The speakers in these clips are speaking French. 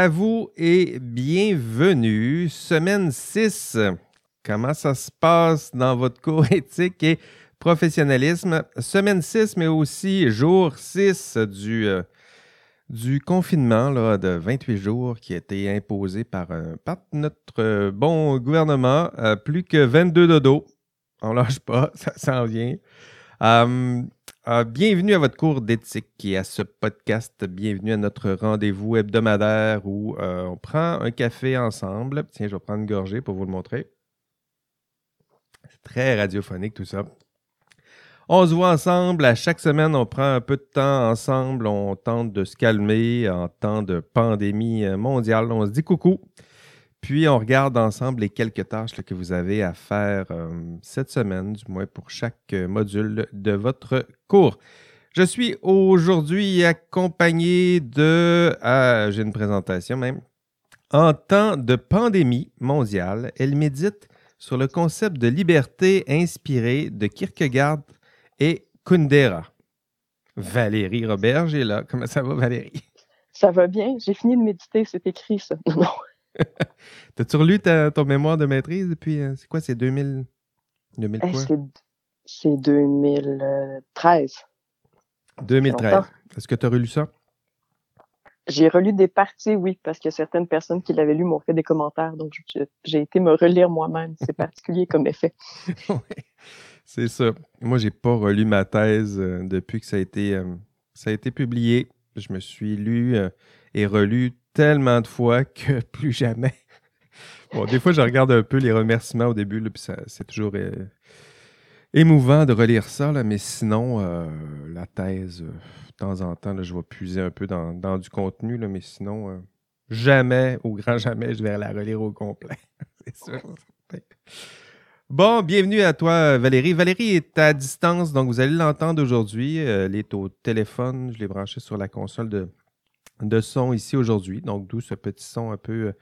à vous et bienvenue. Semaine 6. Comment ça se passe dans votre cours éthique et professionnalisme? Semaine 6, mais aussi jour 6 du, euh, du confinement là, de 28 jours qui a été imposé par, notre bon gouvernement. Euh, plus que 22 dodo. On lâche pas, ça s'en vient. Euh, bienvenue à votre cours d'éthique et à ce podcast. Bienvenue à notre rendez-vous hebdomadaire où euh, on prend un café ensemble. Tiens, je vais prendre une gorgée pour vous le montrer. C'est très radiophonique tout ça. On se voit ensemble. À chaque semaine, on prend un peu de temps ensemble. On tente de se calmer en temps de pandémie mondiale. On se dit coucou. Puis on regarde ensemble les quelques tâches que vous avez à faire euh, cette semaine, du moins pour chaque euh, module de votre cours. Je suis aujourd'hui accompagné de... Ah, j'ai une présentation même. En temps de pandémie mondiale, elle médite sur le concept de liberté inspiré de Kierkegaard et Kundera. Valérie Roberge est là. Comment ça va, Valérie? Ça va bien. J'ai fini de méditer. C'est écrit, ça. T'as-tu relu ta, ton mémoire de maîtrise depuis, euh, c'est quoi, c'est 2000, 2000 quoi? C'est 2013. 2013. Est-ce que tu as relu ça? J'ai relu des parties, oui, parce que certaines personnes qui l'avaient lu m'ont fait des commentaires, donc j'ai été me relire moi-même. C'est particulier comme effet. oui, c'est ça. Moi, j'ai pas relu ma thèse euh, depuis que ça a été, euh, ça a été publié. Je me suis lu et relu tellement de fois que plus jamais. bon, des fois, je regarde un peu les remerciements au début, puis c'est toujours euh, émouvant de relire ça, là, mais sinon, euh, la thèse, euh, de temps en temps, je vais puiser un peu dans, du contenu, là, mais sinon, jamais, au grand jamais, je vais la relire au complet. c'est sûr. Bon, bienvenue à toi, Valérie. Valérie est à distance, donc vous allez l'entendre aujourd'hui. elle est au téléphone. Je l'ai branché sur la console de, de son ici aujourd'hui. Donc, d'où ce petit son un peu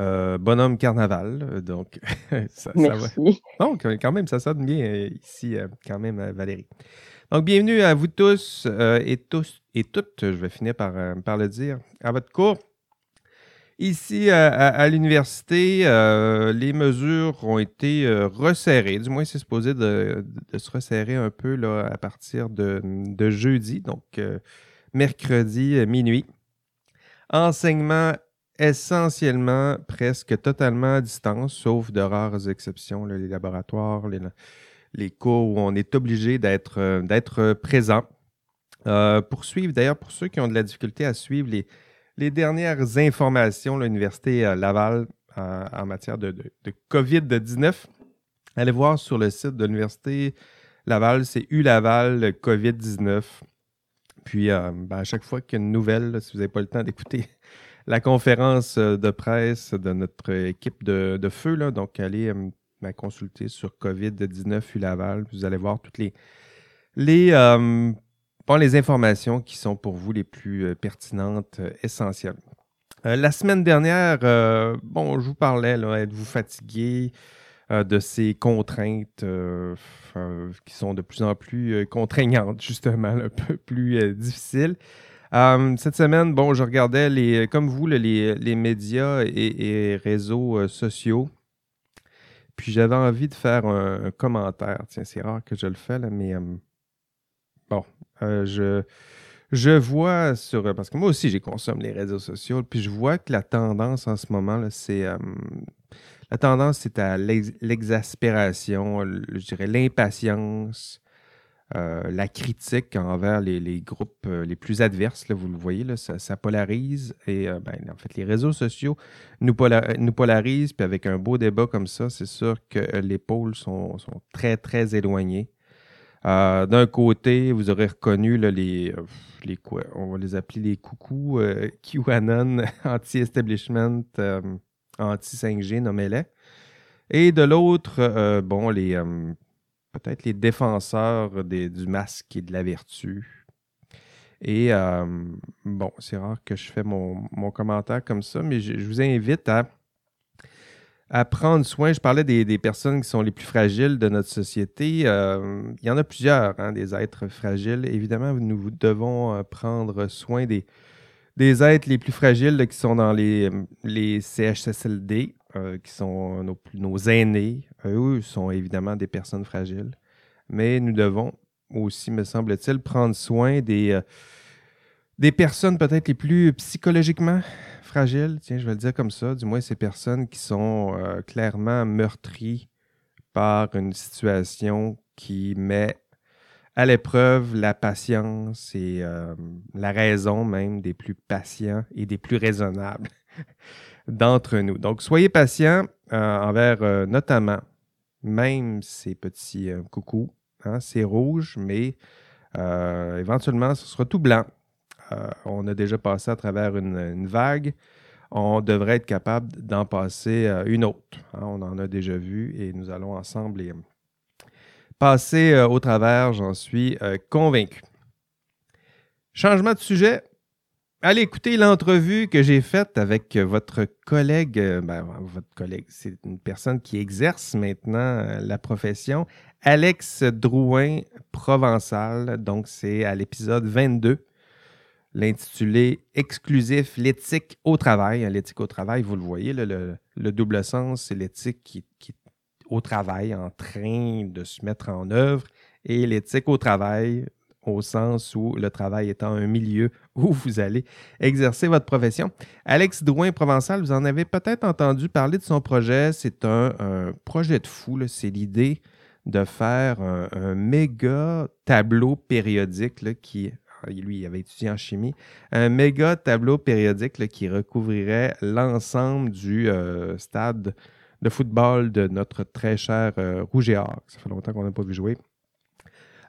euh, bonhomme carnaval. Donc, ça, Merci. va. Donc, quand même, ça sonne bien euh, ici, euh, quand même, Valérie. Donc, bienvenue à vous tous et tous et toutes, je vais finir par, par le dire, à votre cours. Ici, à, l'université, les mesures ont été resserrées. Du moins, c'est supposé de, se resserrer un peu là, à partir de, de jeudi, donc mercredi minuit enseignement essentiellement presque totalement à distance, sauf de rares exceptions, les laboratoires, les, cours où on est obligé d'être euh, présent. Euh, pour d'ailleurs, pour ceux qui ont de la difficulté à suivre les, les dernières informations, l'Université euh, Laval en matière de, de, COVID-19, allez voir sur le site de l'Université Laval, c'est ULaval COVID-19. Puis, euh, ben, à chaque fois qu'il y a une nouvelle, si vous n'avez pas le temps d'écouter la conférence euh, de presse de notre équipe de, feu, donc allez euh, ben, consulter sur COVID-19 ULaval. Vous allez voir toutes les, les, les informations qui sont pour vous les plus pertinentes, essentielles. la semaine dernière, bon, je vous parlais, êtes-vous fatigué? Euh, de ces contraintes euh, qui sont de plus en plus euh, contraignantes, justement, un peu plus difficiles. cette semaine, bon, je regardais les, comme vous, les, médias et, réseaux sociaux. Puis j'avais envie de faire un, commentaire. Tiens, c'est rare que je le fais, là, mais bon, je, je vois sur. Parce que moi aussi, j'ai consomme les réseaux sociaux. Puis je vois que la tendance en ce moment, c'est la tendance, c'est à l'exaspération, je dirais l'impatience, euh, la critique envers les, groupes euh, les plus adverses. Là, vous le voyez, là, ça, polarise. Et euh, ben, en fait, les réseaux sociaux nous, nous, polarisent. Puis avec un beau débat comme ça, c'est sûr que les pôles sont, très, très éloignés. D'un côté, vous aurez reconnu les, les quoi, on va les appeler les coucous QAnon, anti-establishment anti-5G, nommez-les. Et de l'autre, euh, bon, les euh, peut-être les défenseurs du masque et de la vertu. Et euh, bon, c'est rare que je fais mon, commentaire comme ça, mais je, vous invite à, à, prendre soin. Je parlais des, personnes qui sont les plus fragiles de notre société. il y en a plusieurs, hein, des êtres fragiles. Évidemment, nous devons prendre soin des, des êtres les plus fragiles qui sont dans les, les CHSLD, euh, qui sont nos, nos aînés. Eux sont évidemment des personnes fragiles. Mais nous devons aussi, me semble-t-il, prendre soin des, euh, des personnes peut-être les plus psychologiquement fragiles. Tiens, je vais le dire comme ça. Du moins, ces personnes qui sont euh, clairement meurtries par une situation qui met à l'épreuve la patience et euh, la raison même des plus patients et des plus raisonnables d'entre nous. Donc, soyez patients euh, envers notamment même ces petits coucous. Hein, c'est rouge, mais éventuellement, ce sera tout blanc. On a déjà passé à travers une, vague. On devrait être capable d'en passer une autre. Hein. on en a déjà vu et nous allons ensemble passer euh, au travers, j'en suis euh, convaincu. Changement de sujet. Allez écouter l'entrevue que j'ai faite avec votre collègue, euh, ben, votre collègue, c'est une personne qui exerce maintenant la profession, Alex Drouin Provençal. Donc, c'est à l'épisode 22, l'intitulé Exclusif, l'éthique au travail. L'éthique au travail, vous le voyez, le, double sens, c'est l'éthique qui, qui, au travail, en train de se mettre en œuvre, et l'éthique au travail, au sens où le travail étant un milieu où vous allez exercer votre profession. Alex Drouin Provençal, vous en avez peut-être entendu parler de son projet. C'est un, projet de fou. C'est l'idée de faire un, méga tableau périodique qui, lui, il avait étudié en chimie, un méga tableau périodique qui recouvrirait l'ensemble du euh, stade de football de notre très cher euh, Rouge et Or. Ça fait longtemps qu'on n'a pas vu jouer.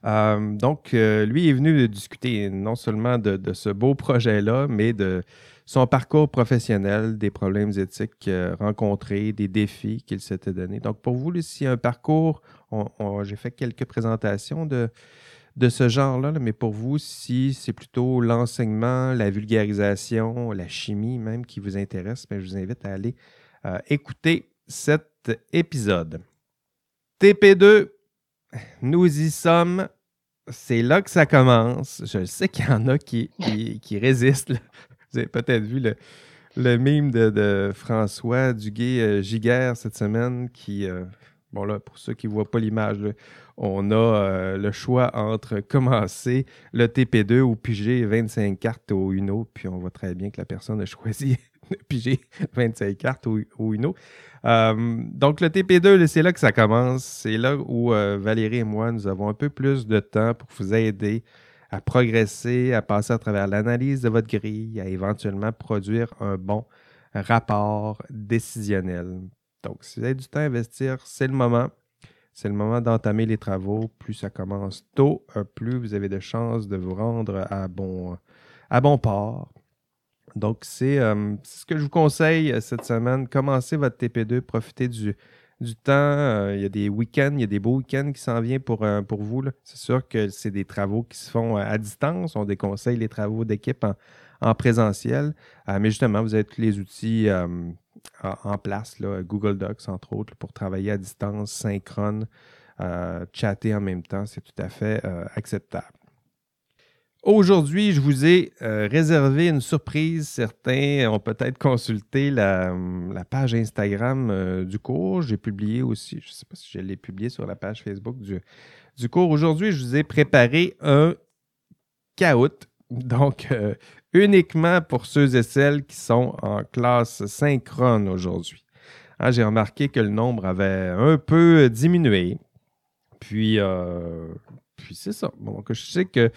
Euh, donc, euh, lui est venu discuter non seulement de, ce beau projet-là, mais de son parcours professionnel, des problèmes éthiques rencontrés, des défis qu'il s'était donnés. Donc, pour vous, ici, un parcours, j'ai fait quelques présentations de, de ce genre-là, mais pour vous, si c'est plutôt l'enseignement, la vulgarisation, la chimie même qui vous intéresse, ben, je vous invite à aller écouter cet épisode. TP2, nous y sommes. C'est là que ça commence. Je sais qu'il y en a qui, qui, résistent. Vous avez peut-être vu le, le mime de, François Duguay-Giguère euh, cette semaine qui, euh, bon là, pour ceux qui ne voient pas l'image, on a euh, le choix entre commencer le TP2 ou piger 25 cartes au Uno, puis on voit très bien que la personne a choisi de piger 25 cartes au, au Uno. Euh, donc, le TP2, c'est là que ça commence. C'est là où euh, Valérie et moi, nous avons un peu plus de temps pour vous aider à progresser, à passer à travers l'analyse de votre grille, à éventuellement produire un bon rapport décisionnel. Donc, si vous avez du temps à investir, c'est le moment. C'est le moment d'entamer les travaux. Plus ça commence tôt, euh, plus vous avez de chances de vous rendre à bon, à bon port. Donc, euh, c'est ce que je vous conseille euh, cette semaine. Commencez votre TP2, profitez du, du temps. Euh, il y a des week-ends, il y a des beaux week-ends qui s'en viennent pour, pour vous. C'est sûr que c'est des travaux qui se font à distance. On déconseille les travaux d'équipe en, présentiel. mais justement, vous avez tous les outils en, place, Google Docs, entre autres, pour travailler à distance, synchrone, chatter en même temps. C'est tout à fait acceptable. Aujourd'hui, je vous ai euh, réservé une surprise. Certains ont peut-être consulté la, page Instagram euh, du cours. J'ai publié aussi, je ne sais pas si je l'ai publié sur la page Facebook du, du cours. Aujourd'hui, je vous ai préparé un caout. Donc, euh, uniquement pour ceux et celles qui sont en classe synchrone aujourd'hui. Hein, j'ai remarqué que le nombre avait un peu diminué. Puis, puis c'est ça. Donc, je sais que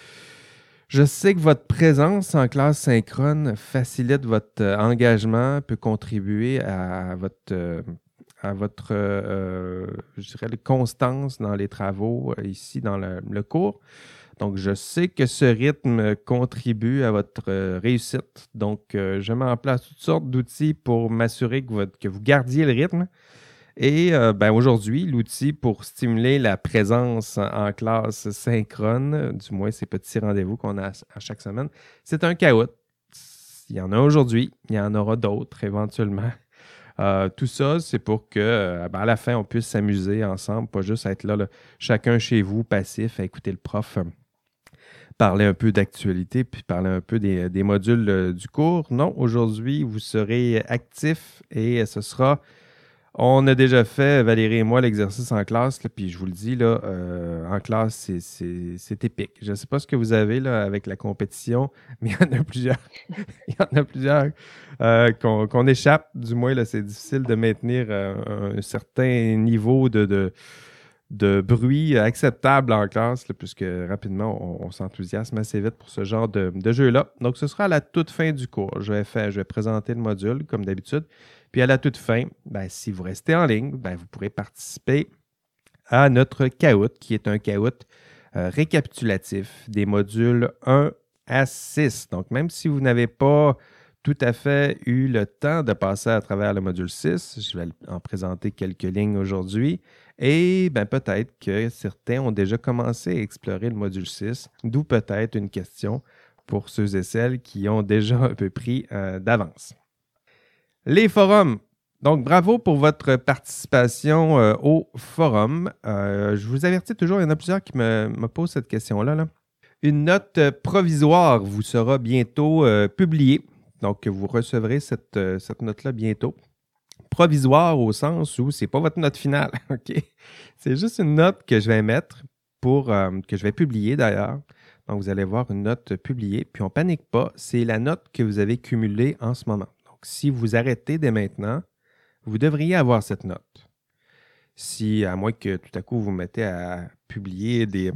je sais que votre présence en classe synchrone facilite votre euh, engagement, peut contribuer à votre, euh, à votre euh, je dirais, constance dans les travaux ici dans le, cours. Donc, je sais que ce rythme contribue à votre réussite. Donc, je mets en place toutes sortes d'outils pour m'assurer que, vous gardiez le rythme. Et euh, ben, aujourd'hui, l'outil pour stimuler la présence en classe synchrone, du moins ces petits rendez-vous qu'on a à chaque semaine, c'est un caout. Il y en a aujourd'hui, il y en aura d'autres éventuellement. Euh, tout ça, c'est pour que euh, ben, à la fin, on puisse s'amuser ensemble, pas juste être là, chacun chez vous, passif, à écouter le prof. parler un peu d'actualité, puis parler un peu des, des modules du cours. Non, aujourd'hui, vous serez actif et ce sera on a déjà fait, Valérie et moi, l'exercice en classe, puis je vous le dis, euh, en classe, c'est épique. Je ne sais pas ce que vous avez avec la compétition, mais il y en a plusieurs. il y en a plusieurs euh, qu'on échappe. Du moins, c'est difficile de maintenir euh, un certain niveau de, bruit acceptable en classe, puisque rapidement, on, s'enthousiasme assez vite pour ce genre de, de jeu-là. Donc, ce sera à la toute fin du cours. Je vais, faire, présenter le module, comme d'habitude. Puis à la toute fin, ben, si vous restez en ligne, ben, vous pourrez participer à notre CAOUT, qui est un CAOUT euh, récapitulatif des modules 1 à 6. Donc, même si vous n'avez pas tout à fait eu le temps de passer à travers le module 6, je vais en présenter quelques lignes aujourd'hui. Et ben, peut-être que certains ont déjà commencé à explorer le module 6, d'où peut-être une question pour ceux et celles qui ont déjà un peu pris euh, d'avance. Les forums. Donc, bravo pour votre participation euh, au forum. Euh, je vous avertis toujours, il y en a plusieurs qui me, posent cette question-là. Une note provisoire vous sera bientôt publiée. Donc, vous recevrez cette, cette note-là bientôt. Provisoire au sens où ce n'est pas votre note finale. OK? C'est juste une note que je vais mettre pour que je vais publier d'ailleurs. Donc, vous allez voir une note publiée. Puis, on ne panique pas. C'est la note que vous avez cumulée en ce moment si vous arrêtez dès maintenant, vous devriez avoir cette note. Si, à moins que tout à coup vous mettez à publier des,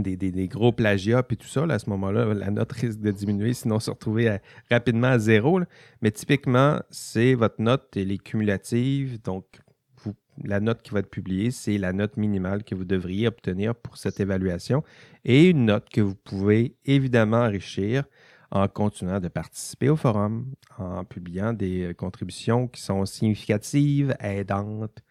des, gros plagiats et tout ça, à ce moment-là, la note risque de diminuer, sinon se retrouver rapidement à zéro. Mais typiquement, c'est votre note, elle est cumulative. Donc, la note qui va être publiée, c'est la note minimale que vous devriez obtenir pour cette évaluation et une note que vous pouvez évidemment enrichir en continuant de participer au forum, en publiant des euh, contributions qui sont significatives, aidantes,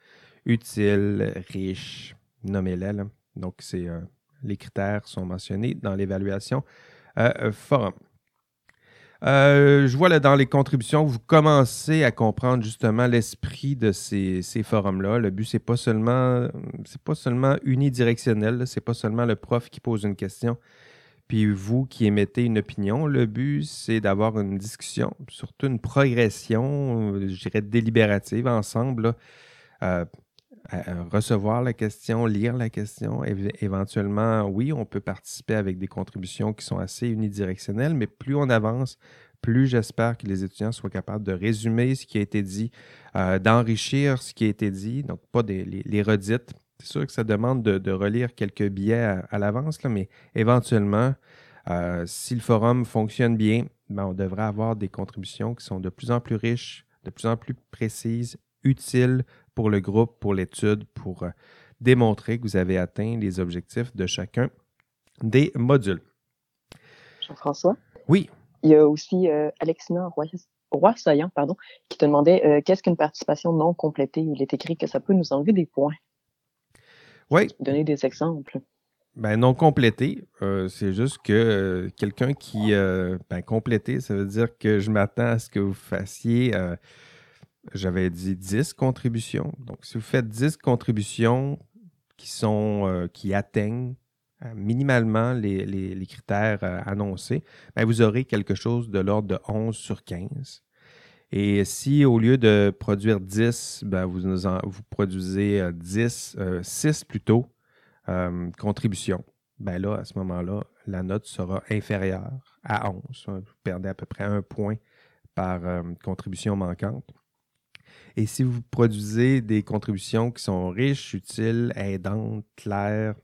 utiles, riches, nommez-les. Donc, c'est, euh, les critères sont mentionnés dans l'évaluation euh, forum. je vois là dans les contributions, vous commencez à comprendre justement l'esprit de ces, forums-là. Le but, c'est pas seulement, c'est pas seulement unidirectionnel, c'est pas seulement le prof qui pose une question, puis vous qui émettez une opinion, le but, c'est d'avoir une discussion, surtout une progression, euh, je dirais, délibérative ensemble. Euh, recevoir la question, lire la question. éventuellement, oui, on peut participer avec des contributions qui sont assez unidirectionnelles, mais plus on avance, plus j'espère que les étudiants soient capables de résumer ce qui a été dit, euh, d'enrichir ce qui a été dit, donc pas des, les redites, c'est sûr que ça demande de, relire quelques billets à, l'avance, mais éventuellement, euh, si le forum fonctionne bien, ben, on devrait avoir des contributions qui sont de plus en plus riches, de plus en plus précises, utiles pour le groupe, pour l'étude, pour euh, démontrer que vous avez atteint les objectifs de chacun des modules. Jean-François? Oui. Il y a aussi euh, Alexina Roy, Saillant, pardon, qui te demandait qu'est-ce qu'une participation non complétée? Il est écrit que ça peut nous enlever des points. Oui. Donner des exemples. Ben, non complété, euh, c'est juste que euh, quelqu'un qui. Euh, ben, complété, ça veut dire que je m'attends à ce que vous fassiez. J'avais dit 10 contributions. Donc, si vous faites 10 contributions qui qui atteignent minimalement les, critères annoncés, ben, vous aurez quelque chose de l'ordre de 11 sur 15. Et si au lieu de produire 10, ben, vous, produisez 10, euh, 6 euh, plutôt, euh, contributions, ben là, à ce moment-là, la note sera inférieure à 11. Vous perdez à peu près un point par contribution manquante. Et si vous produisez des contributions qui sont riches, utiles, aidantes, claires,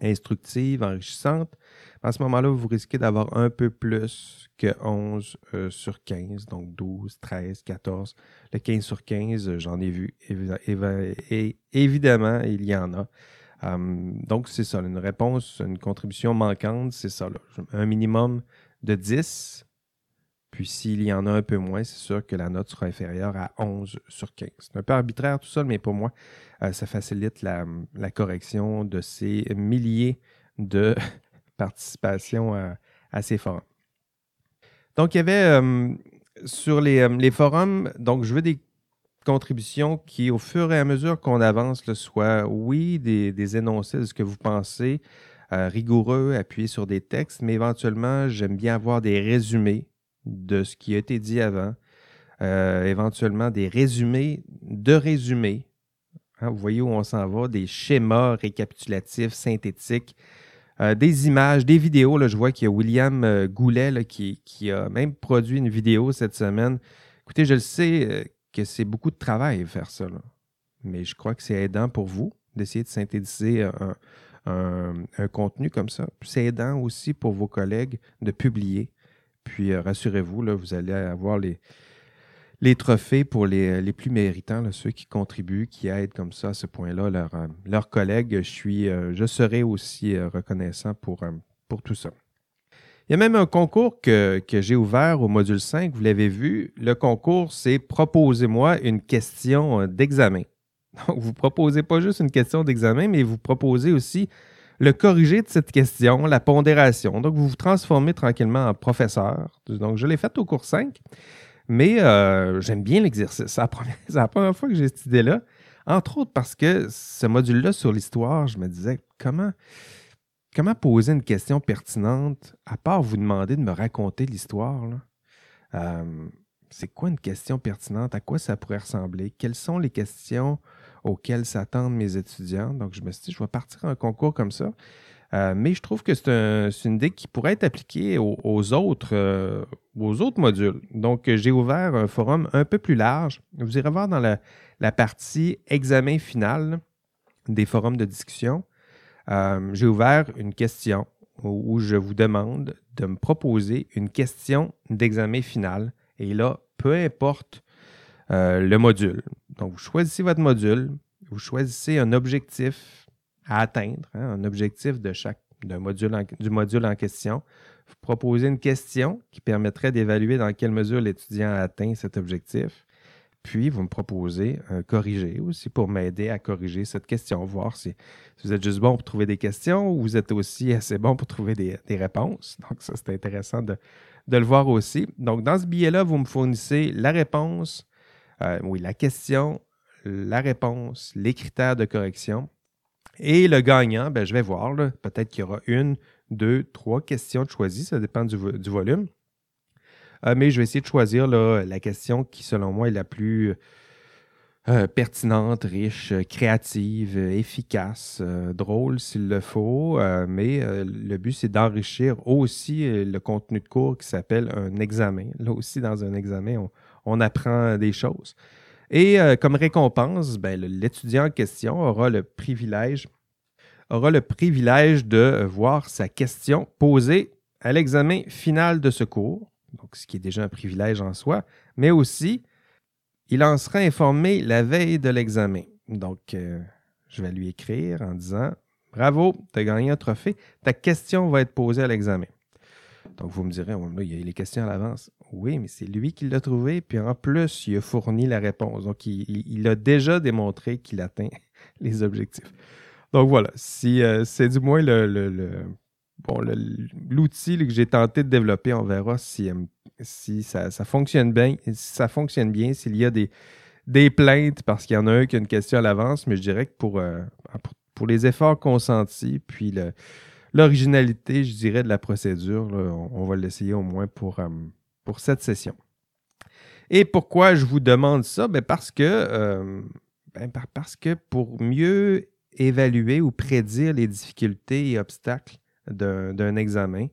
instructives, enrichissantes, à ce moment-là, vous risquez d'avoir un peu plus que 11 euh, sur 15, donc 12, 13, 14. Le 15 sur 15, euh, j'en ai vu. Et évidemment, il y en a. Hum, donc, c'est ça, une réponse, une contribution manquante, c'est ça. Un minimum de 10. Puis s'il y en a un peu moins, c'est sûr que la note sera inférieure à 11 sur 15. C'est un peu arbitraire tout ça, mais pour moi, euh, ça facilite la, correction de ces milliers de participation à, ces forums. Donc, il y avait euh, sur euh, les, forums, donc je veux des contributions qui, au fur et à mesure qu'on avance, soient, oui, des, énoncés de ce que vous pensez, rigoureux, appuyé sur des textes, mais éventuellement, j'aime bien avoir des résumés de ce qui a été dit avant, éventuellement des résumés de résumés. Hein, vous voyez où on s'en va, des schémas récapitulatifs, synthétiques, des images, des vidéos. Là, je vois qu'il y a William Goulet qui, qui, a même produit une vidéo cette semaine. Écoutez, je le sais que c'est beaucoup de travail faire ça. Mais je crois que c'est aidant pour vous d'essayer de synthétiser un, contenu comme ça. C'est aidant aussi pour vos collègues de publier. Puis euh, rassurez-vous, vous allez avoir les, les trophées pour les, plus méritants, ceux qui contribuent, qui aident comme ça à ce point-là euh, leurs collègues. Je, euh, serai aussi reconnaissant pour, pour tout ça. Il y a même un concours que, j'ai ouvert au module 5, vous l'avez vu. Le concours, c'est Proposez-moi une question d'examen. Donc, vous ne proposez pas juste une question d'examen, mais vous proposez aussi le corriger de cette question, la pondération. Donc, vous vous transformez tranquillement en professeur. Donc, je l'ai fait au cours 5, mais euh, j'aime bien l'exercice. C'est la, première fois que j'ai cette idée-là. Entre autres parce que ce module-là sur l'histoire, je me disais, comment comment poser une question pertinente, à part vous demander de me raconter l'histoire? Euh, c'est quoi une question pertinente? À quoi ça pourrait ressembler? Quelles sont les questions auxquelles s'attendent mes étudiants? Donc, je me suis dit, je vais partir un concours comme ça. Euh, mais je trouve que c'est une idée qui pourrait être appliquée aux, autres, euh, aux autres modules. Donc, j'ai ouvert un forum un peu plus large. Vous irez voir dans la, partie examen final des forums de discussion. Euh, j'ai ouvert une question où je vous demande de me proposer une question d'examen final. Et là, peu importe le module. Donc, vous choisissez votre module, vous choisissez un objectif à atteindre, hein, un objectif de chaque module du module en question. Vous proposez une question qui permettrait d'évaluer dans quelle mesure l'étudiant a atteint cet objectif. Puis, vous me proposez un corrigé aussi pour m'aider à corriger cette question, voir si, vous êtes juste bon pour trouver des questions ou vous êtes aussi assez bon pour trouver des, réponses. Donc, ça, c'est intéressant de, le voir aussi. Donc, dans ce billet-là, vous me fournissez la réponse, euh, oui, la question, la réponse, les critères de correction. Et le gagnant, ben, je vais voir, peut-être qu'il y aura une, deux, trois questions choisies, ça dépend du volume. Euh, mais je vais essayer de choisir la question qui, selon moi, est la plus euh, pertinente, riche, créative, efficace, drôle s'il le faut. mais le but, c'est d'enrichir aussi le contenu de cours qui s'appelle un examen. Là aussi, dans un examen, on, apprend des choses. Et comme récompense, ben, l'étudiant en question aura le privilège aura le privilège de voir sa question posée à l'examen final de ce cours ce qui est déjà un privilège en soi, mais aussi, il en sera informé la veille de l'examen. Donc, euh, je vais lui écrire en disant Bravo, tu as gagné un trophée, ta question va être posée à l'examen. Donc, vous me direz, il y a les questions à l'avance. Oui, mais c'est lui qui l'a trouvé, puis en plus, il a fourni la réponse. Donc, il, a déjà démontré qu'il atteint les objectifs. Donc voilà, euh, c'est du moins l'outil que j'ai tenté de développer, on verra si, ça, fonctionne bien, si ça fonctionne bien, s'il y a des, des plaintes parce qu'il y en a un qui a une question à l'avance, mais je dirais que pour, euh, les efforts consentis, puis l'originalité, je dirais, de la procédure, on, va l'essayer au moins pour, euh, pour cette session. Et pourquoi je vous demande ça? Ben parce que ben parce que pour mieux évaluer ou prédire les difficultés et obstacles d'un examen.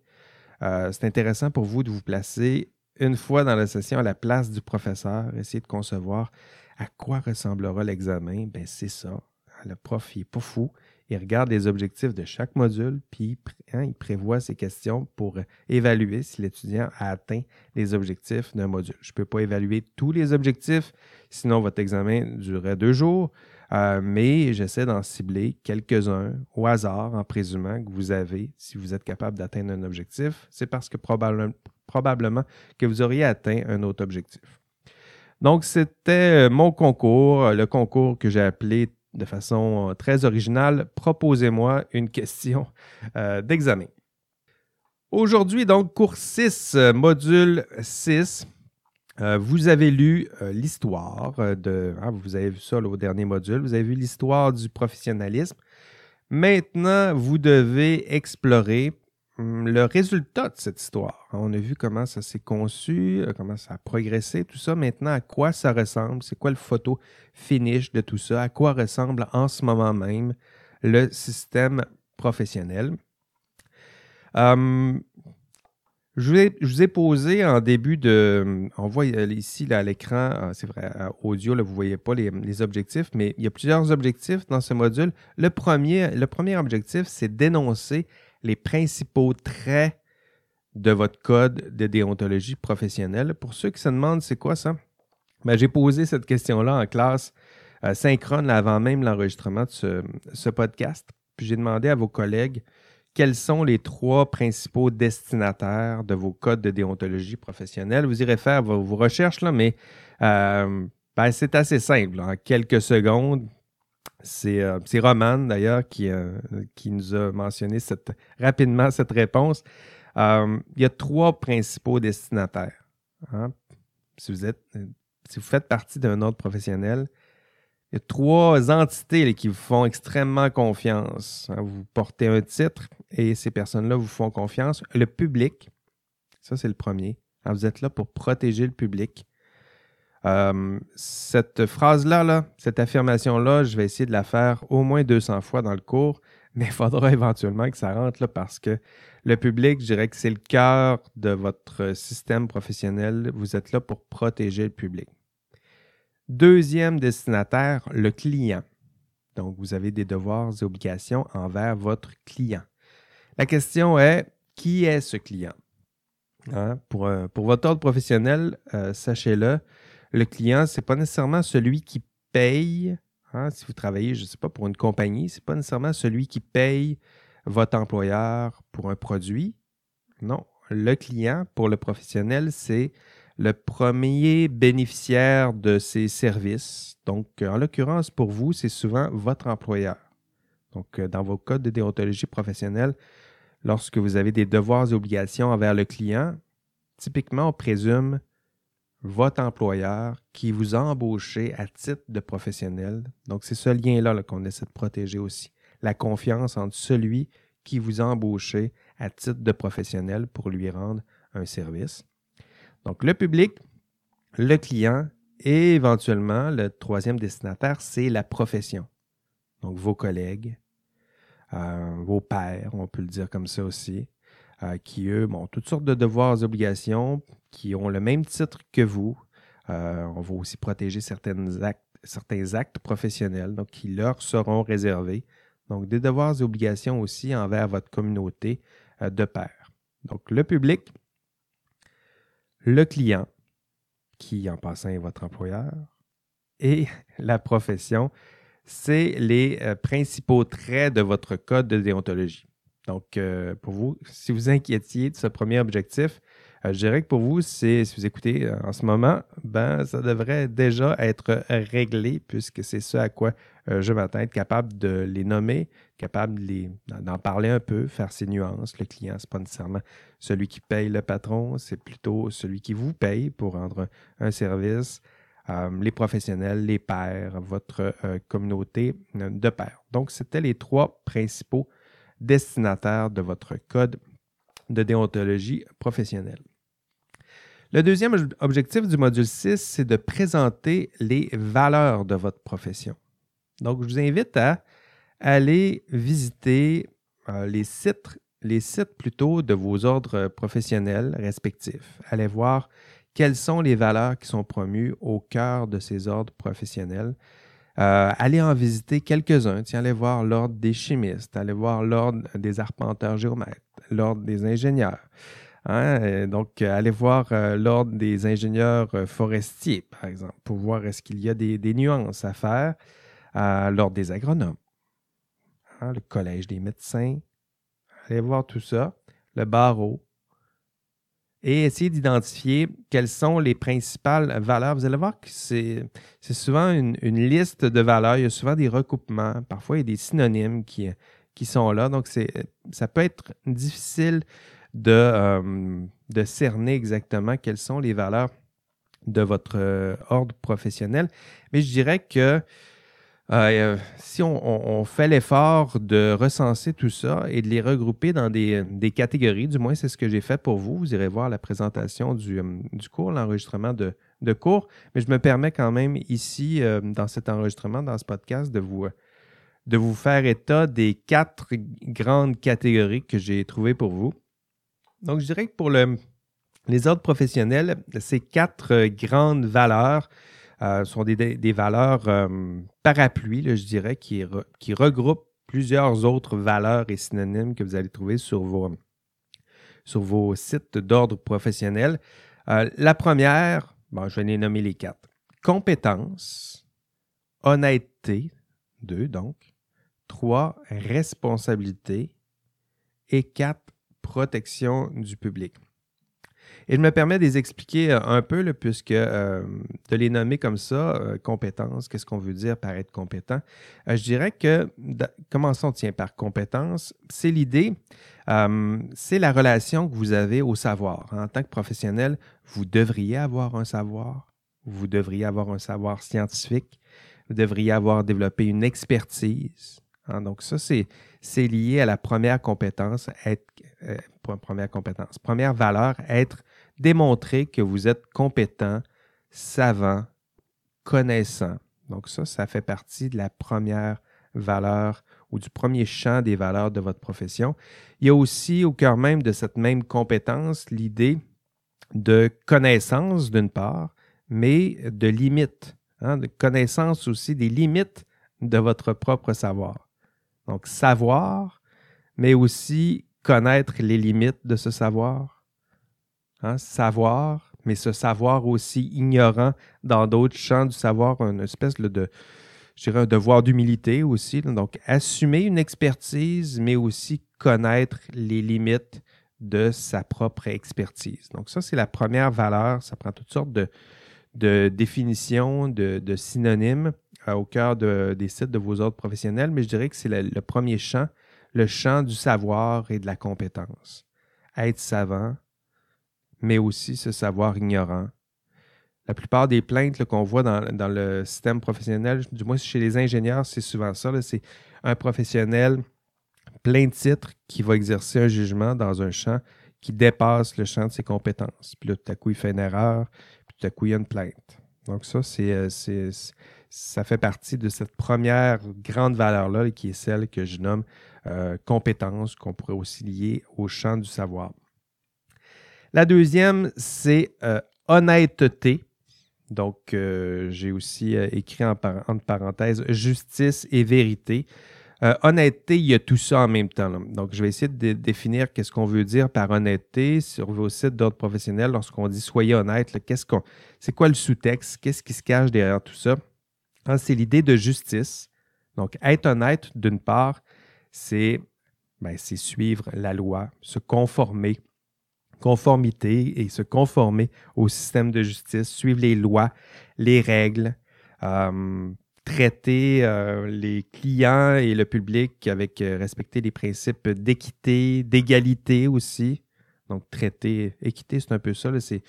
Euh, c'est intéressant pour vous de vous placer une fois dans la session à la place du professeur, essayer de concevoir à quoi ressemblera l'examen. Ben, c'est ça. Le prof, il n'est pas fou. Il regarde les objectifs de chaque module, puis hein, il prévoit ses questions pour évaluer si l'étudiant a atteint les objectifs d'un module. Je ne peux pas évaluer tous les objectifs, sinon votre examen durerait deux jours. Euh, mais j'essaie d'en cibler quelques-uns au hasard en présumant que vous avez, si vous êtes capable d'atteindre un objectif, c'est parce que probablement que vous auriez atteint un autre objectif. Donc, c'était euh, mon concours, le concours que j'ai appelé de façon très originale Proposez-moi une question euh, d'examen. Aujourd'hui, donc, cours 6, module 6. Euh, vous avez lu euh, l'histoire euh, de. Hein, vous avez vu ça au dernier module. Vous avez vu l'histoire du professionnalisme. Maintenant, vous devez explorer le résultat de cette histoire. On a vu comment ça s'est conçu, euh, comment ça a progressé, tout ça. Maintenant, à quoi ça ressemble? C'est quoi le photo finish de tout ça? À quoi ressemble en ce moment même le système professionnel? Hum, je vous, ai, posé en début de. On voit ici à l'écran, ah, c'est vrai, audio, là, vous ne voyez pas les, objectifs, mais il y a plusieurs objectifs dans ce module. Le premier, le premier objectif, c'est d'énoncer les principaux traits de votre code de déontologie professionnelle. Pour ceux qui se demandent, c'est quoi ça? Ben, j'ai posé cette question-là en classe euh, synchrone avant même l'enregistrement de ce, podcast. Puis j'ai demandé à vos collègues quels sont les trois principaux destinataires de vos codes de déontologie professionnelle? Vous irez faire vos, recherches, là, mais euh, ben, c'est assez simple. En quelques secondes, c'est euh, Roman, d'ailleurs, qui, euh, nous a mentionné rapidement cette réponse. il y a trois principaux destinataires. Hein. Si, vous faites partie d'un ordre professionnel, il y a trois entités qui vous font extrêmement confiance. Hein. Vous portez un titre et ces personnes-là vous font confiance. Le public, ça c'est le premier. Vous êtes là pour protéger le public. Euh, cette phrase-là, là, cette affirmation-là, je vais essayer de la faire au moins 200 fois dans le cours, mais il faudra éventuellement que ça rentre là parce que le public, je dirais que c'est le cœur de votre système professionnel. Vous êtes là pour protéger le public. Deuxième destinataire, le client. Donc, vous avez des devoirs et obligations envers votre client. La question est, qui est ce client? Hein? Pour, pour, votre ordre professionnel, euh, sachez-le, le client, ce n'est pas nécessairement celui qui paye. Hein? Si vous travaillez, je ne sais pas, pour une compagnie, ce n'est pas nécessairement celui qui paye votre employeur pour un produit. Non, le client, pour le professionnel, c'est le premier bénéficiaire de ces services. Donc, en l'occurrence, pour vous, c'est souvent votre employeur. Donc, euh, dans vos codes de déontologie professionnelle, lorsque vous avez des devoirs et obligations envers le client, typiquement, on présume votre employeur qui vous a embauché à titre de professionnel. Donc, c'est ce lien-là qu'on essaie de protéger aussi. La confiance entre celui qui vous a embauché à titre de professionnel pour lui rendre un service. Donc, le public, le client et éventuellement, le troisième destinataire, c'est la profession. Donc, vos collègues, euh, vos pairs, on peut le dire comme ça aussi, euh, qui, eux, ont toutes sortes de devoirs et obligations, qui ont le même titre que vous. Euh, on va aussi protéger certains actes professionnels, qui leur seront réservés. Donc, des devoirs et obligations aussi envers votre communauté de pairs. Donc, le public, le client, qui en passant est votre employeur, et la profession, c'est les euh, principaux traits de votre code de déontologie. Donc, euh, pour vous, si vous inquiétiez de ce premier objectif, euh, je dirais que pour vous, si vous écoutez en ce moment, ben, ça devrait déjà être réglé puisque c'est ce à quoi je m'attends, être capable de les nommer, capable d'en parler un peu, faire ses nuances. Le client, ce n'est pas nécessairement celui qui paye le patron, c'est plutôt celui qui vous paye pour rendre un, service. Euh, les professionnels, les pairs, votre euh, communauté euh, de pairs. Donc, c'était les trois principaux destinataires de votre code de déontologie professionnelle. Le deuxième objectif du module 6, c'est de présenter les valeurs de votre profession. Donc, je vous invite à aller visiter euh, les sites, les sites plutôt de vos ordres professionnels respectifs. Allez voir quelles sont les valeurs qui sont promues au cœur de ces ordres professionnels. Euh, allez en visiter quelques-uns. allez voir l'ordre des chimistes, allez voir l'ordre des arpenteurs géomètres, l'ordre des ingénieurs. Hein. Donc, allez voir euh, l'ordre des ingénieurs forestiers, par exemple, pour voir est-ce qu'il y a des, des nuances à faire. l'ordre des agronomes, Hein, le Collège des médecins. Allez voir tout ça, le barreau, et essayer d'identifier quelles sont les principales valeurs. Vous allez voir que c'est souvent une, liste de valeurs, il y a souvent des recoupements, parfois il y a des synonymes qui, qui sont là, donc ça peut être difficile de, euh, de cerner exactement quelles sont les valeurs de votre euh, ordre professionnel, mais je dirais que Euh, si on, fait l'effort de recenser tout ça et de les regrouper dans des, catégories, du moins c'est ce que j'ai fait pour vous, vous irez voir la présentation du, euh, cours, l'enregistrement de, cours, mais je me permets quand même ici, euh, dans cet enregistrement, dans ce podcast, de vous, faire état des quatre grandes catégories que j'ai trouvées pour vous. Donc je dirais que pour le, les autres professionnels, ces quatre grandes valeurs, euh, sont des, valeurs euh, parapluies, je dirais, qui, qui regroupent plusieurs autres valeurs et synonymes que vous allez trouver sur vos, sur vos sites d'ordre professionnel. Euh, la première, bon, je vais les nommer les quatre. Compétence, honnêteté, deux donc. Trois, responsabilité. Et quatre, protection du public. Et je me permets de les expliquer euh, un peu, puisque euh, de les nommer comme ça, euh, compétences, qu'est-ce qu'on veut dire par être compétent? je dirais que, commençons tiens, par compétence, c'est l'idée, c'est la relation que vous avez au savoir. En tant que professionnel, vous devriez avoir un savoir, vous devriez avoir un savoir scientifique, vous devriez avoir développé une expertise. Hein. donc ça, c'est lié à la première compétence, première compétence, première valeur, être démontrer que vous êtes compétent, savant, connaissant. Donc ça, ça fait partie de la première valeur ou du premier champ des valeurs de votre profession. Il y a aussi au cœur même de cette même compétence l'idée de connaissance d'une part, mais de limites, hein, de connaissance aussi des limites de votre propre savoir. Donc savoir, mais aussi connaître les limites de ce savoir, Hein, savoir, mais ce savoir aussi ignorant dans d'autres champs du savoir, une espèce de, je dirais, un devoir d'humilité aussi. Donc, assumer une expertise, mais aussi connaître les limites de sa propre expertise. Donc, ça, c'est la première valeur. Ça prend toutes sortes de, de définitions, de, synonymes euh, au cœur des sites de vos autres professionnels, mais je dirais que c'est le premier champ, le champ du savoir et de la compétence. Être savant, mais aussi ce savoir ignorant. La plupart des plaintes qu'on voit dans, le système professionnel, du moins chez les ingénieurs, c'est souvent ça. C'est un professionnel plein de titres qui va exercer un jugement dans un champ qui dépasse le champ de ses compétences. Puis là, tout à coup, il fait une erreur, puis tout à coup, il y a une plainte. Donc ça, c'est, euh, ça fait partie de cette première grande valeur-là qui est celle que je nomme euh, compétence, qu'on pourrait aussi lier au champ du savoir. La deuxième, c'est euh, honnêteté. Donc, euh, j'ai aussi euh, écrit en entre parenthèses justice et vérité. honnêteté, il y a tout ça en même temps. Donc, je vais essayer de définir qu'est-ce qu'on veut dire par honnêteté sur vos sites d'ordre professionnel lorsqu'on dit soyez honnête. C'est quoi le sous-texte? Qu'est-ce qui se cache derrière tout ça? Ah, c'est l'idée de justice. Donc, être honnête, d'une part, c'est, ben, c'est suivre la loi, se conformer conformité et se conformer au système de justice, suivre les lois, les règles, euh, traiter euh, les clients et le public avec euh, respecter les principes d'équité, d'égalité aussi. Donc, traiter, équité, c'est un peu ça, c'est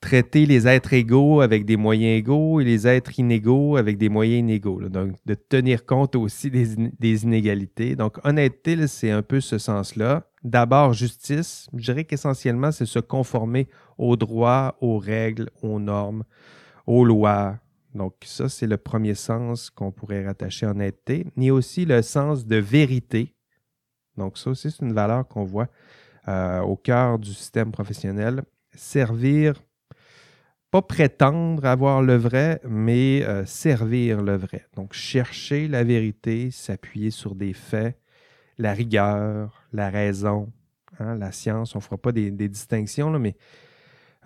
traiter les êtres égaux avec des moyens égaux et les êtres inégaux avec des moyens inégaux. Donc, de tenir compte aussi des, inégalités. Donc, honnêteté, c'est un peu ce sens-là d'abord justice. Je dirais qu'essentiellement, c'est se conformer aux droits, aux règles, aux normes, aux lois. Donc, ça, c'est le premier sens qu'on pourrait rattacher à honnêteté. Il y a aussi le sens de vérité. Donc, ça aussi, c'est une valeur qu'on voit euh, au cœur du système professionnel. Servir, pas prétendre avoir le vrai, mais euh, servir le vrai. Donc, chercher la vérité, s'appuyer sur des faits, la rigueur, la raison, hein, la science. On ne fera pas des, distinctions, là, mais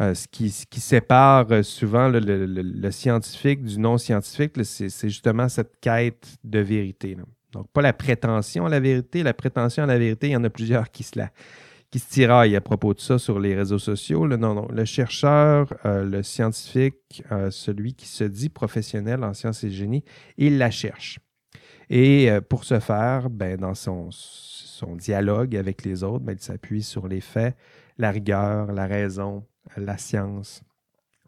euh, ce, qui, sépare euh, souvent le, scientifique du non-scientifique, c'est justement cette quête de vérité. Donc, pas la prétention à la vérité. La prétention à la vérité, il y en a plusieurs qui se, la, qui se tiraillent à propos de ça sur les réseaux sociaux. Le chercheur, euh, le scientifique, celui qui se dit professionnel en sciences et génie, il la cherche. Et euh, pour ce faire, ben, dans son, son, dialogue avec les autres, ben, il s'appuie sur les faits, la rigueur, la raison, la science.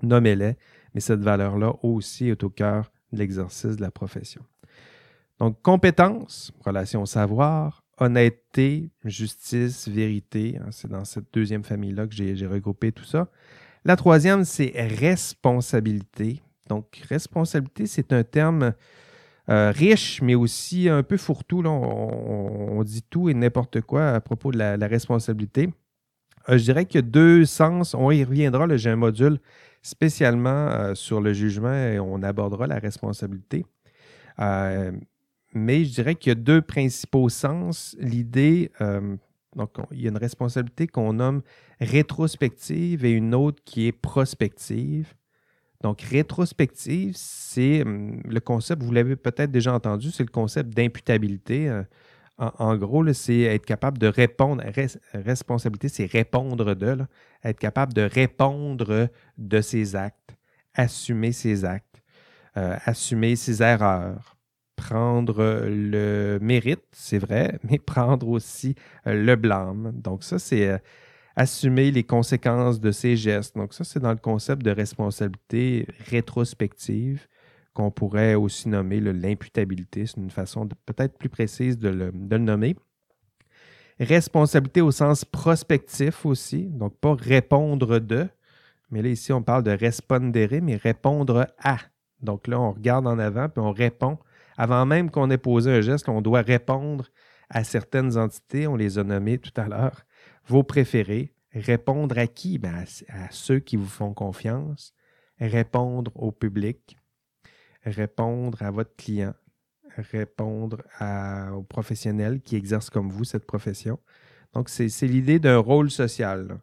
Nommez-les, mais cette valeur-là aussi est au cœur de l'exercice de la profession. Donc, compétence, relation au savoir, honnêteté, justice, vérité. Hein, c'est dans cette deuxième famille-là que j'ai regroupé tout ça. La troisième, c'est responsabilité. Donc, responsabilité, c'est un terme euh, riche, mais aussi un peu fourre-tout. On, dit tout et n'importe quoi à propos de la, responsabilité. Euh, je dirais qu'il y a deux sens. On y reviendra. J'ai un module spécialement euh, sur le jugement et on abordera la responsabilité. Mais je dirais qu'il y a deux principaux sens. L'idée, donc il y a une responsabilité qu'on nomme rétrospective et une autre qui est prospective. Donc, rétrospective, c'est hum, le concept, vous l'avez peut-être déjà entendu, c'est le concept d'imputabilité. Euh, en, gros, c'est être capable de répondre. responsabilité, c'est répondre de. être capable de répondre de ses actes, assumer ses actes, euh, assumer ses erreurs, prendre le mérite, c'est vrai, mais prendre aussi euh, le blâme. Donc, ça, c'est assumer les conséquences de ses gestes. Donc ça, c'est dans le concept de responsabilité rétrospective qu'on pourrait aussi nommer l'imputabilité. C'est une façon peut-être plus précise de le, nommer. Responsabilité au sens prospectif aussi, donc pas répondre de, mais là ici on parle de respondere, mais répondre à. Donc là on regarde en avant puis on répond. Avant même qu'on ait posé un geste, on doit répondre à certaines entités, on les a nommées tout à l'heure vos préférés. Répondre à qui? Ben, à, ceux qui vous font confiance. Répondre au public. Répondre à votre client. Répondre aux professionnels qui exercent comme vous cette profession. Donc, c'est l'idée d'un rôle social.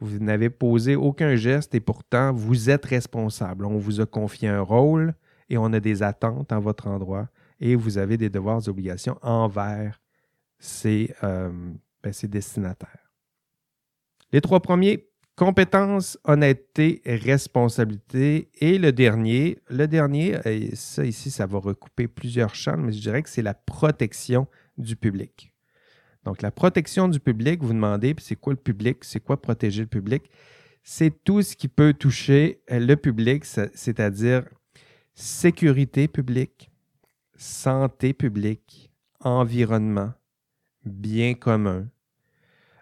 Vous n'avez posé aucun geste et pourtant, vous êtes responsable. On vous a confié un rôle et on a des attentes en votre endroit et vous avez des devoirs et obligations envers ces, euh, ben, ces destinataires. Les trois premiers, compétence, honnêteté, responsabilité. Et le dernier, le dernier, ça ici, ça va recouper plusieurs champs, mais je dirais que c'est la protection du public. Donc, la protection du public, vous demandez, c'est quoi le public? C'est quoi protéger le public? C'est tout ce qui peut toucher le public, c'est-à-dire sécurité publique, santé publique, environnement, bien commun,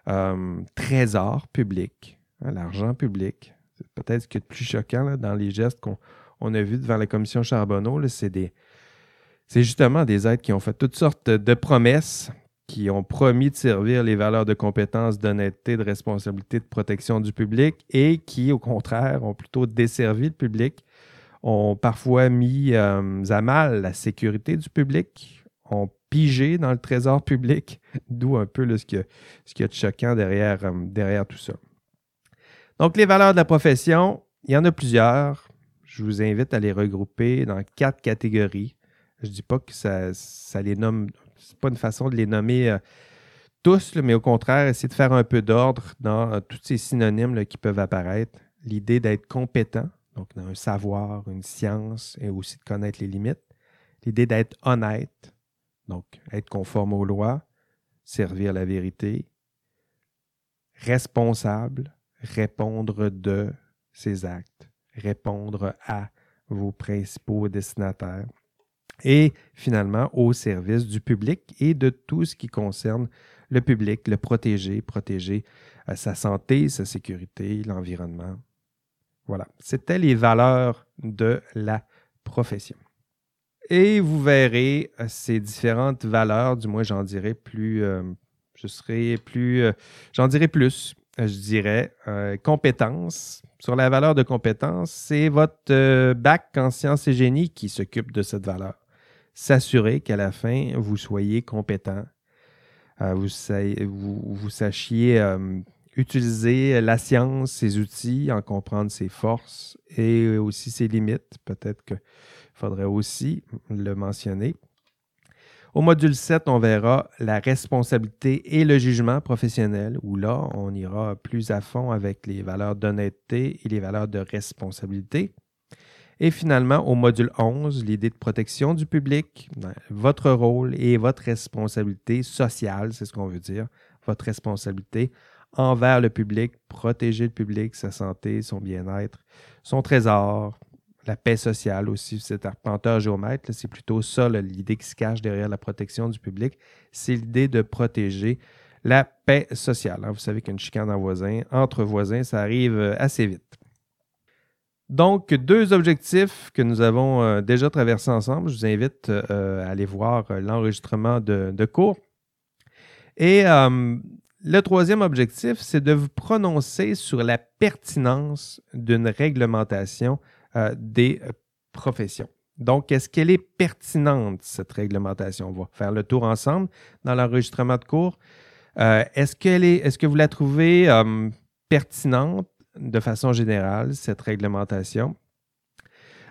euh, trésor public, hein, l'argent public. C'est peut-être ce qui est le plus choquant dans les gestes qu'on a vus devant la commission Charbonneau. C'est justement des êtres qui ont fait toutes sortes de promesses, qui ont promis de servir les valeurs de compétence, d'honnêteté, de responsabilité, de protection du public et qui, au contraire, ont plutôt desservi le public, ont parfois mis euh, à mal la sécurité du public, ont pigé dans le trésor public, d'où un peu ce qu'il y, a de choquant derrière, euh, derrière tout ça. Donc, les valeurs de la profession, il y en a plusieurs. Je vous invite à les regrouper dans quatre catégories. Je ne dis pas que ça, les nomme, c'est pas une façon de les nommer euh, tous, mais au contraire, essayer de faire un peu d'ordre dans tous ces synonymes qui peuvent apparaître. L'idée d'être compétent, donc un savoir, une science, et aussi de connaître les limites. L'idée d'être honnête, donc, être conforme aux lois, servir la vérité, responsable, répondre de ses actes, répondre à vos principaux destinataires et finalement au service du public et de tout ce qui concerne le public, le protéger, protéger euh, sa santé, sa sécurité, l'environnement. Voilà, c'était les valeurs de la profession. Et vous verrez euh, ces différentes valeurs, du moins j'en dirai plus, euh, je serai plus, euh, j'en dirai plus, je dirais, compétences. Sur la valeur de compétence, c'est votre bac en sciences et génie qui s'occupe de cette valeur. S'assurer qu'à la fin, vous soyez compétent, vous, sachiez utiliser la science, ses outils, en comprendre ses forces et aussi ses limites. Peut-être que il faudrait aussi le mentionner. Au module 7, on verra la responsabilité et le jugement professionnel, où là, on ira plus à fond avec les valeurs d'honnêteté et les valeurs de responsabilité. Et finalement, au module 11, l'idée de protection du public, ben, votre rôle et votre responsabilité sociale, c'est ce qu'on veut dire, votre responsabilité envers le public, protéger le public, sa santé, son bien-être, son trésor, la paix sociale aussi. Cet arpenteur géomètre, c'est plutôt ça l'idée qui se cache derrière la protection du public. C'est l'idée de protéger la paix sociale. Hein. Vous savez qu'une chicane entre voisins, ça arrive euh, assez vite. Donc, deux objectifs que nous avons euh, déjà traversés ensemble. Je vous invite euh, à aller voir l'enregistrement de, cours. Et le troisième objectif, c'est de vous prononcer sur la pertinence d'une réglementation des professions. Donc, est-ce qu'elle est pertinente, cette réglementation? On va faire le tour ensemble dans l'enregistrement de cours. Euh, est-ce, que vous la trouvez euh, pertinente de façon générale, cette réglementation?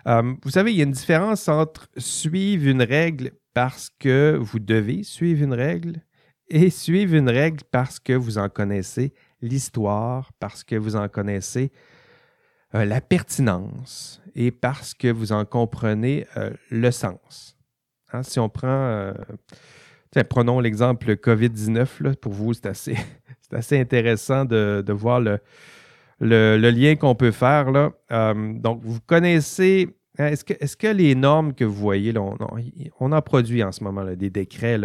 Euh, vous savez, il y a une différence entre suivre une règle parce que vous devez suivre une règle et suivre une règle parce que vous en connaissez l'histoire, parce que vous en connaissez la pertinence et parce que vous en comprenez le sens. Hein, si on prend prenons l'exemple COVID-19. Pour vous, c'est assez, assez intéressant de, voir le, le, lien qu'on peut faire. Là. Euh, donc, vous connaissez. Hein, est-ce que, est que, les normes que vous voyez, là, on, en produit en ce moment, des décrets,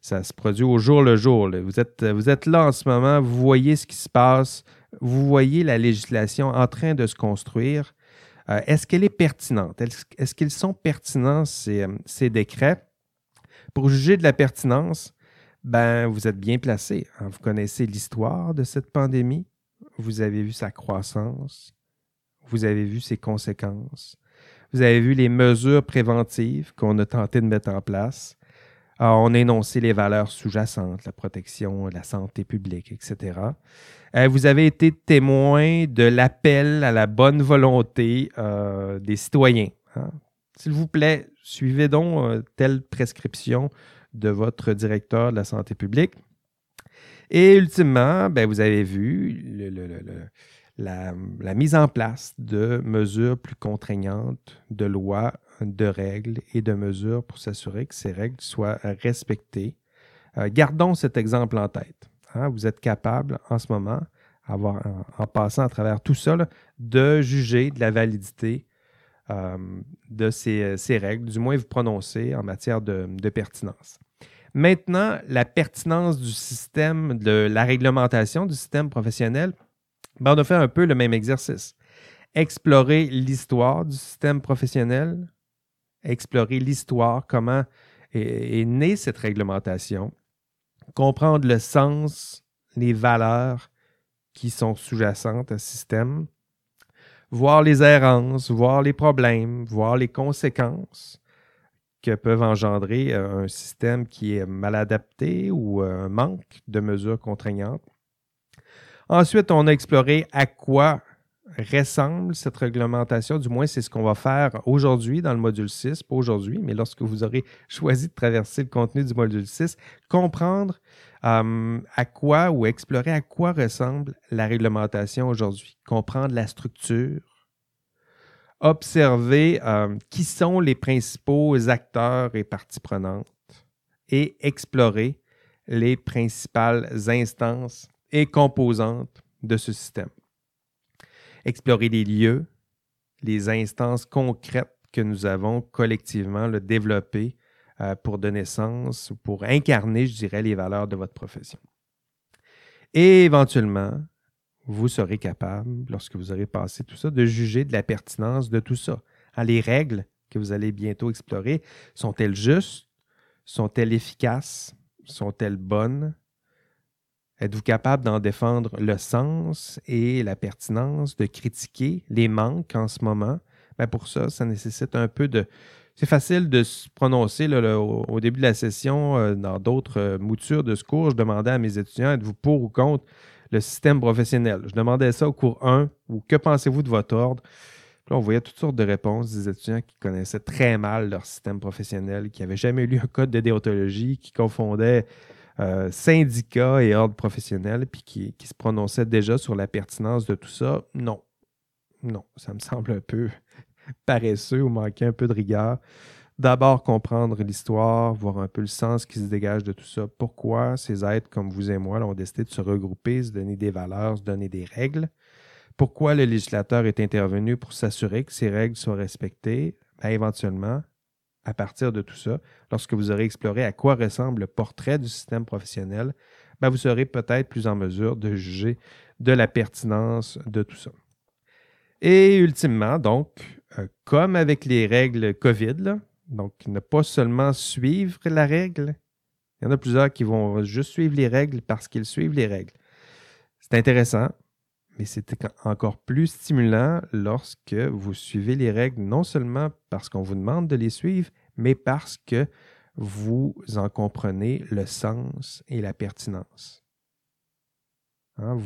ça se produit au jour le jour. Vous, êtes, vous êtes là en ce moment, vous voyez ce qui se passe, vous voyez la législation en train de se construire. Euh, est-ce qu'elle est pertinente? Est-ce, qu'ils sont pertinents, ces, ces décrets? Pour juger de la pertinence, ben, vous êtes bien placé. Hein. Vous connaissez l'histoire de cette pandémie, vous avez vu sa croissance, vous avez vu ses conséquences, vous avez vu les mesures préventives qu'on a tenté de mettre en place. on a énoncé les valeurs sous-jacentes, la protection, la santé publique, etc. Euh, vous avez été témoin de l'appel à la bonne volonté euh, des citoyens. Hein. S'il vous plaît, suivez donc euh, telle prescription de votre directeur de la santé publique. Et ultimement, ben, vous avez vu la, mise en place de mesures plus contraignantes, de lois, de règles et de mesures pour s'assurer que ces règles soient respectées. Euh, gardons cet exemple en tête. Hein. Vous êtes capable en ce moment, en, passant à travers tout ça, de juger de la validité euh, de ces, règles, du moins vous prononcer en matière de, pertinence. Maintenant, la pertinence du système, de la réglementation du système professionnel, ben, on a fait un peu le même exercice. Explorer l'histoire du système professionnel, explorer l'histoire, comment est, est, née cette réglementation, comprendre le sens, les valeurs qui sont sous-jacentes à ce système, voir les errances, voir les problèmes, voir les conséquences que peuvent engendrer euh, un système qui est mal adapté ou euh, un manque de mesures contraignantes. Ensuite, on a exploré à quoi ressemble cette réglementation, du moins c'est ce qu'on va faire aujourd'hui dans le module 6, pas aujourd'hui, mais lorsque vous aurez choisi de traverser le contenu du module 6, comprendre euh, à quoi ou explorer à quoi ressemble la réglementation aujourd'hui, comprendre la structure, observer euh, qui sont les principaux acteurs et parties prenantes. Et explorer les principales instances et composantes de ce système explorer les lieux, les instances concrètes que nous avons collectivement développées euh, pour donner sens ou pour incarner, je dirais, les valeurs de votre profession. Et éventuellement, vous serez capable, lorsque vous aurez passé tout ça, de juger de la pertinence de tout ça. Hein, les règles que vous allez bientôt explorer, sont-elles justes? Sont-elles efficaces? Sont-elles bonnes? Êtes-vous capable d'en défendre le sens et la pertinence, de critiquer les manques en ce moment? Bien pour ça, ça nécessite un peu de... C'est facile de se prononcer au, début de la session, euh, dans d'autres euh, moutures de ce cours. Je demandais à mes étudiants, êtes-vous pour ou contre le système professionnel? Je demandais ça au cours 1, ou que pensez-vous de votre ordre? là, on voyait toutes sortes de réponses des étudiants qui connaissaient très mal leur système professionnel, qui n'avaient jamais lu un code de déontologie, qui confondaient euh, syndicats et ordres professionnels, puis qui, se prononçaient déjà sur la pertinence de tout ça. Non. Non, ça me semble un peu paresseux ou manquer un peu de rigueur. D'abord, comprendre l'histoire, voir un peu le sens qui se dégage de tout ça. Pourquoi ces êtres comme vous et moi ont décidé de se regrouper, se donner des valeurs, se donner des règles? Pourquoi le législateur est intervenu pour s'assurer que ces règles soient respectées? Ben, éventuellement, à partir de tout ça, lorsque vous aurez exploré à quoi ressemble le portrait du système professionnel, ben, vous serez peut-être plus en mesure de juger de la pertinence de tout ça. Et ultimement, donc, euh, comme avec les règles COVID, donc ne pas seulement suivre la règle, il y en a plusieurs qui vont juste suivre les règles parce qu'ils suivent les règles. C'est intéressant, mais c'est encore plus stimulant lorsque vous suivez les règles, non seulement parce qu'on vous demande de les suivre, mais parce que vous en comprenez le sens et la pertinence. Hein,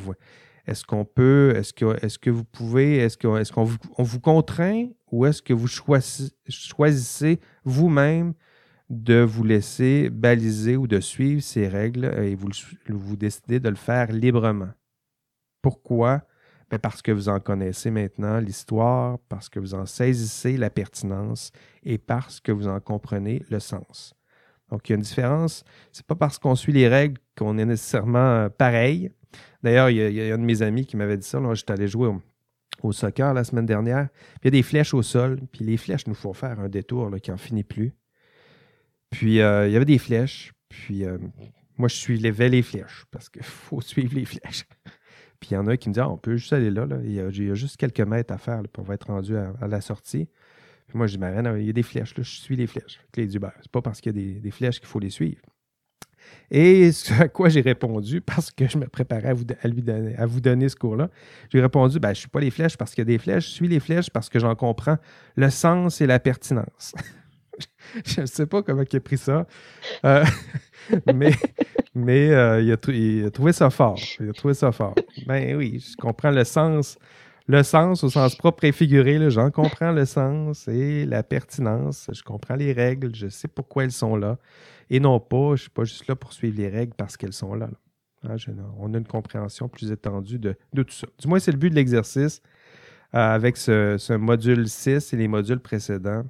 est-ce qu'on peut, est-ce que, vous pouvez, est-ce qu'on est vous, on vous contraint ou est-ce que vous choisissez vous-même de vous laisser baliser ou de suivre ces règles et vous décidez de le faire librement? Pourquoi? Parce que vous en connaissez maintenant l'histoire, parce que vous en saisissez la pertinence et parce que vous en comprenez le sens. Donc, il y a une différence. C'est pas parce qu'on suit les règles qu'on est nécessairement euh, pareil. D'ailleurs, il, y a un de mes amis qui m'avait dit ça. J'étais allé jouer au, soccer la semaine dernière. il y a des flèches au sol. Puis les flèches nous font faire un détour qui n'en finit plus. Puis euh, il y avait des flèches. Puis euh, moi, je suivais les flèches parce qu'il faut suivre les flèches. Puis il y en a qui me disent ah, on peut juste aller là. Il, y a, juste quelques mètres à faire pour être rendu à la sortie moi, je dis, ben, il y a des flèches, là, je suis les flèches. Les du C'est pas parce qu'il y a des, flèches qu'il faut les suivre. Et ce à quoi j'ai répondu, parce que je me préparais à vous, lui donner, à vous donner ce cours-là, j'ai répondu ben, Je ne suis pas les flèches parce qu'il y a des flèches, je suis les flèches parce que j'en comprends le sens et la pertinence. je ne sais pas comment il a pris ça, euh, mais, mais euh, il, a, trouvé ça fort. Il a trouvé ça fort. Ben oui, je comprends le sens le sens au sens propre et figuré. J'en comprends le sens et la pertinence. Je comprends les règles. Je sais pourquoi elles sont là. Et non pas, je ne suis pas juste là pour suivre les règles parce qu'elles sont là. Hein, on a une compréhension plus étendue de, tout ça. Du moins, c'est le but de l'exercice euh, avec ce, module 6 et les modules précédents.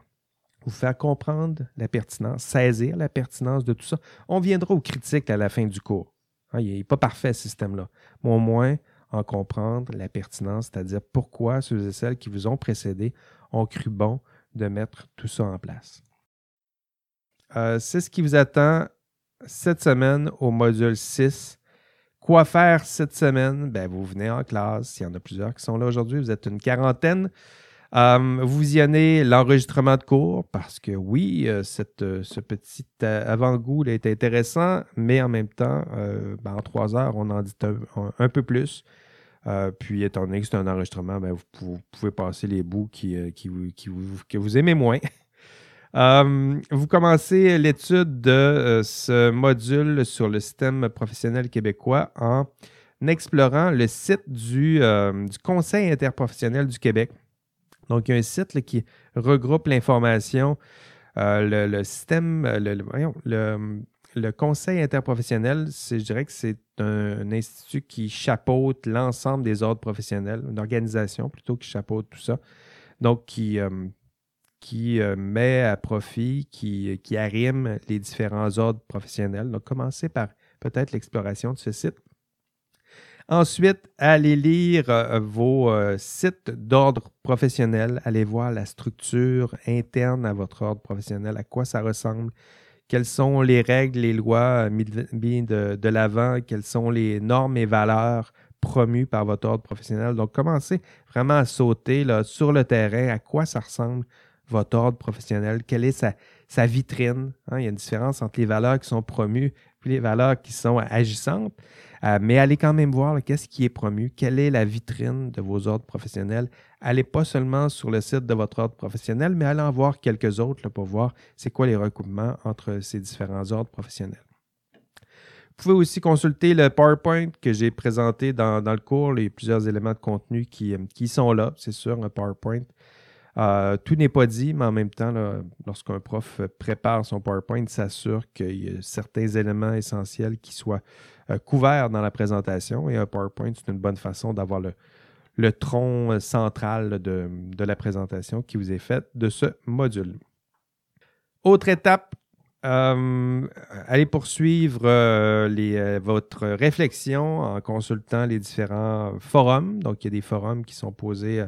Vous faire comprendre la pertinence, saisir la pertinence de tout ça. On viendra aux critiques à la fin du cours. Hein, il n'est pas parfait, ce système-là. Mais au moins, en comprendre la pertinence, c'est-à-dire pourquoi ceux et celles qui vous ont précédé ont cru bon de mettre tout ça en place. Euh, c'est ce qui vous attend cette semaine au module 6. Quoi faire cette semaine? Ben, vous venez en classe. Il y en a plusieurs qui sont là aujourd'hui. Vous êtes une quarantaine. Euh, vous visionnez l'enregistrement de cours parce que oui, euh, cette, ce petit avant-goût est intéressant, mais en même temps, ben, en trois heures, on en dit un peu plus. Euh, puis, étant donné que c'est un enregistrement, ben, vous, pouvez passer les bouts qui, euh, que vous aimez moins. Euh, vous commencez l'étude de ce module sur le système professionnel québécois en explorant le site du, Conseil interprofessionnel du Québec. Donc, il y a un site qui regroupe l'information, le, système, le, le Conseil interprofessionnel, je dirais que c'est un, institut qui chapeaute l'ensemble des ordres professionnels, une organisation plutôt qui chapeaute tout ça. Donc, qui, euh, qui euh, met à profit, qui, qui arrime les différents ordres professionnels. Donc, commencez par peut-être l'exploration de ce site. Ensuite, allez lire euh, vos sites d'ordre professionnel. Allez voir la structure interne à votre ordre professionnel, à quoi ça ressemble, quelles sont les règles, les lois mises de, de l'avant, quelles sont les normes et valeurs promues par votre ordre professionnel? Donc, commencez vraiment à sauter là, sur le terrain, à quoi ça ressemble votre ordre professionnel, quelle est sa, vitrine. Hein? Il y a une différence entre les valeurs qui sont promues et les valeurs qui sont agissantes. Euh, mais allez quand même voir qu'est-ce qui est promu, quelle est la vitrine de vos ordres professionnels. Allez pas seulement sur le site de votre ordre professionnel, mais allez en voir quelques autres pour voir c'est quoi les recoupements entre ces différents ordres professionnels. Vous pouvez aussi consulter le PowerPoint que j'ai présenté dans, le cours, les plusieurs éléments de contenu qui, qui sont là, c'est sûr, un PowerPoint. Euh, tout n'est pas dit, mais en même temps, lorsqu'un prof prépare son PowerPoint, il s'assure qu'il y a certains éléments essentiels qui soient euh, couverts dans la présentation. Et un PowerPoint, c'est une bonne façon d'avoir le, tronc central de, la présentation qui vous est faite de ce module. Autre étape, allez poursuivre votre réflexion en consultant les différents forums. Donc, il y a des forums qui sont posés,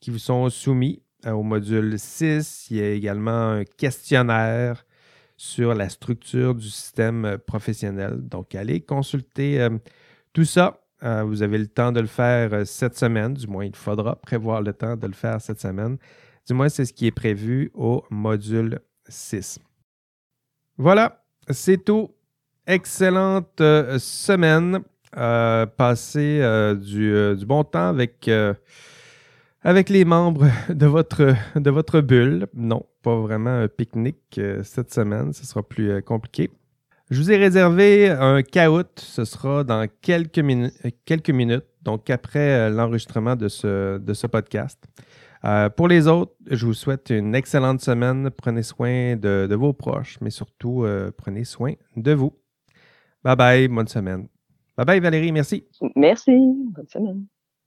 qui vous sont soumis au module 6. Il y a également un questionnaire sur la structure du système professionnel. Donc, allez consulter tout ça. vous avez le temps de le faire cette semaine, du moins il faudra prévoir le temps de le faire cette semaine. Du moins, c'est ce qui est prévu au module 6. Voilà, c'est tout. Excellente euh, semaine. Euh, passez euh, du, bon temps avec, avec les membres de votre, de bulle. Non, pas vraiment un pique-nique cette semaine. Ce sera plus compliqué. Je vous ai réservé un caout. Ce sera dans quelques, minutes, donc après l'enregistrement de ce, podcast. Euh, pour les autres, je vous souhaite une excellente semaine. Prenez soin de, vos proches, mais surtout, euh, prenez soin de vous. Bye bye, bonne semaine. Bye bye Valérie, merci. Merci, bonne semaine.